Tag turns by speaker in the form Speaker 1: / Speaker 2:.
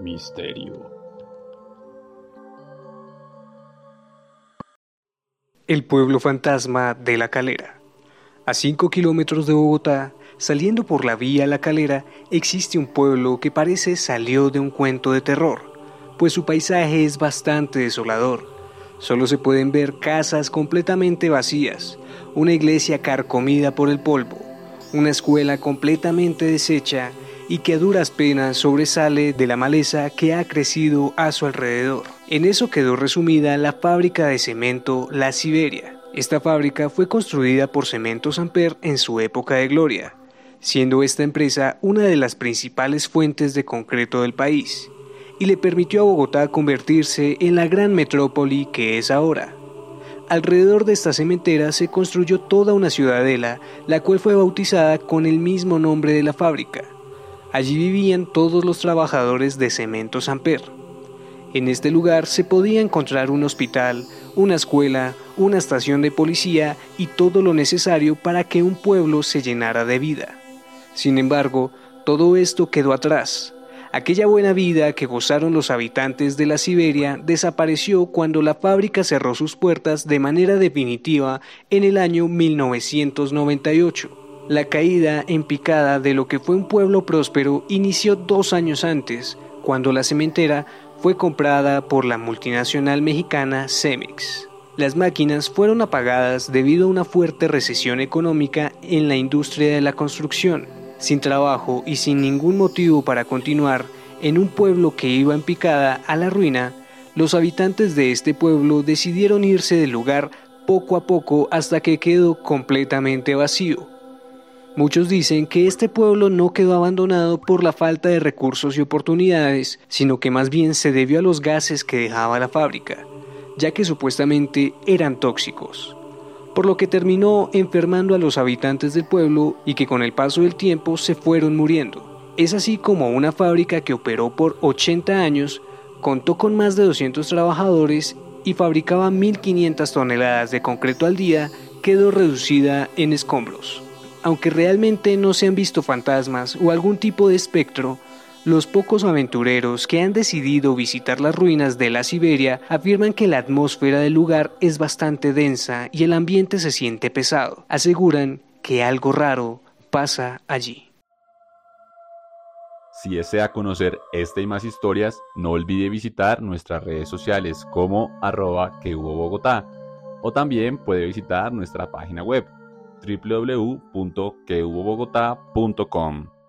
Speaker 1: Misterio.
Speaker 2: El pueblo fantasma de La Calera. A 5 kilómetros de Bogotá, saliendo por la vía La Calera, existe un pueblo que parece salió de un cuento de terror, pues su paisaje es bastante desolador. Solo se pueden ver casas completamente vacías, una iglesia carcomida por el polvo, una escuela completamente deshecha y que a duras penas sobresale de la maleza que ha crecido a su alrededor. En eso quedó resumida la fábrica de cemento La Siberia. Esta fábrica fue construida por Cemento Samper en su época de gloria, siendo esta empresa una de las principales fuentes de concreto del país, y le permitió a Bogotá convertirse en la gran metrópoli que es ahora. Alrededor de esta cementera se construyó toda una ciudadela, la cual fue bautizada con el mismo nombre de la fábrica. Allí vivían todos los trabajadores de Cemento Samper. En este lugar se podía encontrar un hospital, una escuela, una estación de policía y todo lo necesario para que un pueblo se llenara de vida. Sin embargo, todo esto quedó atrás. Aquella buena vida que gozaron los habitantes de la Siberia desapareció cuando la fábrica cerró sus puertas de manera definitiva en el año 1998. La caída en picada de lo que fue un pueblo próspero inició dos años antes, cuando la cementera fue comprada por la multinacional mexicana Cemex. Las máquinas fueron apagadas debido a una fuerte recesión económica en la industria de la construcción. Sin trabajo y sin ningún motivo para continuar en un pueblo que iba en picada a la ruina, los habitantes de este pueblo decidieron irse del lugar poco a poco hasta que quedó completamente vacío. Muchos dicen que este pueblo no quedó abandonado por la falta de recursos y oportunidades, sino que más bien se debió a los gases que dejaba la fábrica, ya que supuestamente eran tóxicos, por lo que terminó enfermando a los habitantes del pueblo y que con el paso del tiempo se fueron muriendo. Es así como una fábrica que operó por 80 años, contó con más de 200 trabajadores y fabricaba 1.500 toneladas de concreto al día, quedó reducida en escombros. Aunque realmente no se han visto fantasmas o algún tipo de espectro, los pocos aventureros que han decidido visitar las ruinas de la Siberia afirman que la atmósfera del lugar es bastante densa y el ambiente se siente pesado. Aseguran que algo raro pasa allí.
Speaker 1: Si desea conocer esta y más historias, no olvide visitar nuestras redes sociales como arroba que Bogotá o también puede visitar nuestra página web www.quehubobogotá.com.